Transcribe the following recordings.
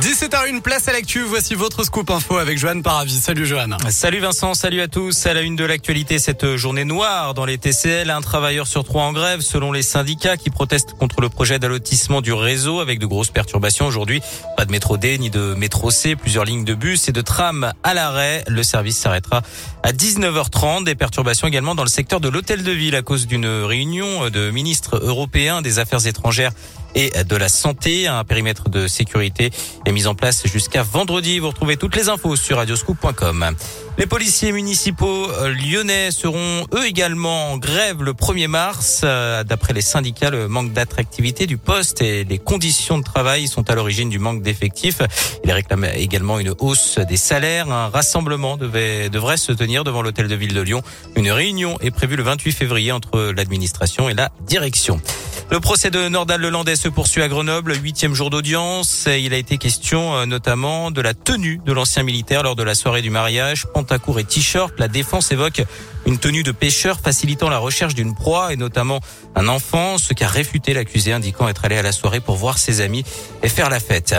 17h01, place à l'actu. Voici votre scoop info avec Joanne Paravis. Salut Joanne. Salut Vincent, salut à tous. À la une de l'actualité, cette journée noire dans les TCL. Un travailleur sur trois en grève selon les syndicats qui protestent contre le projet d'allotissement du réseau avec de grosses perturbations aujourd'hui. Pas de métro D ni de métro C. Plusieurs lignes de bus et de tram à l'arrêt. Le service s'arrêtera à 19h30. Des perturbations également dans le secteur de l'hôtel de ville à cause d'une réunion de ministres européens des affaires étrangères et de la santé. Un périmètre de sécurité est mis en place jusqu'à vendredi. Vous retrouvez toutes les infos sur radioscoop.com. Les policiers municipaux euh, lyonnais seront eux également en grève le 1er mars. Euh, d'après les syndicats, le manque d'attractivité du poste et les conditions de travail sont à l'origine du manque d'effectifs. Ils réclament également une hausse des salaires. Un rassemblement devait, devrait se tenir devant l'hôtel de ville de Lyon. Une réunion est prévue le 28 février entre l'administration et la direction. Le procès de Nordal Lelandais se poursuit à Grenoble, huitième jour d'audience. Il a été question euh, notamment de la tenue de l'ancien militaire lors de la soirée du mariage. Pantacourt et t-shirt. La défense évoque une tenue de pêcheur facilitant la recherche d'une proie et notamment un enfant, ce qu'a réfuté l'accusé indiquant être allé à la soirée pour voir ses amis et faire la fête.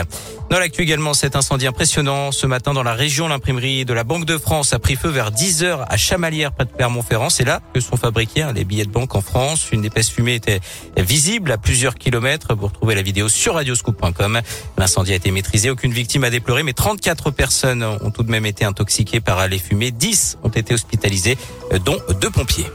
Dans l'actu également, cet incendie impressionnant. Ce matin, dans la région, l'imprimerie de la Banque de France a pris feu vers 10 heures à Chamalières, près de Clermont-Ferrand. C'est là que sont fabriqués hein, les billets de banque en France. Une épaisse fumée était visible à plusieurs kilomètres. Vous retrouvez la vidéo sur radioscoop.com. L'incendie a été maîtrisé. Aucune victime a déploré, mais 34 personnes ont tout de même été intoxiquées par les fumées. 10 ont été hospitalisées, dont deux pompiers.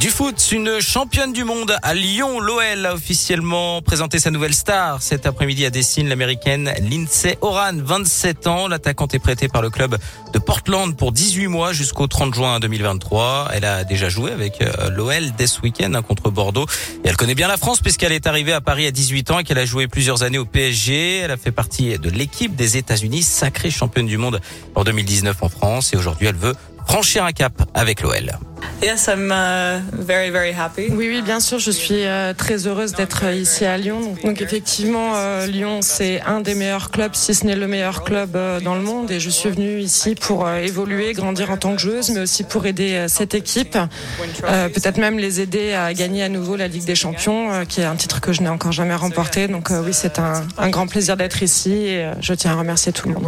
Du foot, une championne du monde à Lyon, l'OL a officiellement présenté sa nouvelle star cet après-midi à Dessine, l'américaine Lindsay Oran, 27 ans. L'attaquante est prêtée par le club de Portland pour 18 mois jusqu'au 30 juin 2023. Elle a déjà joué avec euh, l'OL dès ce week-end hein, contre Bordeaux. Et elle connaît bien la France puisqu'elle est arrivée à Paris à 18 ans et qu'elle a joué plusieurs années au PSG. Elle a fait partie de l'équipe des États-Unis, sacrée championne du monde en 2019 en France. Et aujourd'hui, elle veut franchir un cap avec l'OL. Yes, I'm uh, very very happy. Oui, oui, bien sûr, je suis euh, très heureuse d'être ici à Lyon. Donc effectivement, euh, Lyon, c'est un des meilleurs clubs, si ce n'est le meilleur club euh, dans le monde. Et je suis venue ici pour évoluer, grandir en tant que joueuse, mais aussi pour aider cette équipe, peut-être même les aider à gagner à nouveau la Ligue des Champions, qui est un titre que je n'ai encore jamais remporté. Donc oui, c'est un, un, grand plaisir d'être ici et je tiens à remercier tout le monde.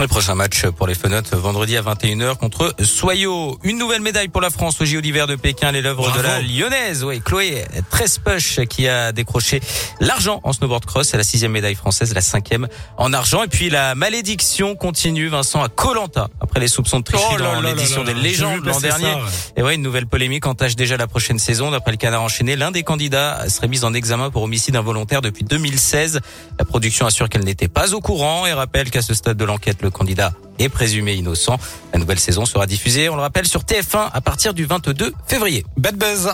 Le prochain match pour les Fenotes vendredi à 21h contre Soyo. Une nouvelle médaille pour la France au JO d'hiver de Pékin, les l'œuvre de la lyonnaise. Oui, Chloé Trespuch qui a décroché l'argent en snowboard cross. C'est la sixième médaille française, la cinquième en argent. Et puis la malédiction continue, Vincent, à Colanta après les soupçons de tricherie oh dans l'édition des légendes l'an dernier. Et ouais, une nouvelle polémique entache déjà la prochaine saison. D'après le canard enchaîné, l'un des candidats serait mis en examen pour homicide involontaire depuis 2016. La production assure qu'elle n'était pas au courant et rappelle qu'à ce stade de l'enquête, le candidat est présumé innocent. La nouvelle saison sera diffusée, on le rappelle, sur TF1 à partir du 22 février. Bad buzz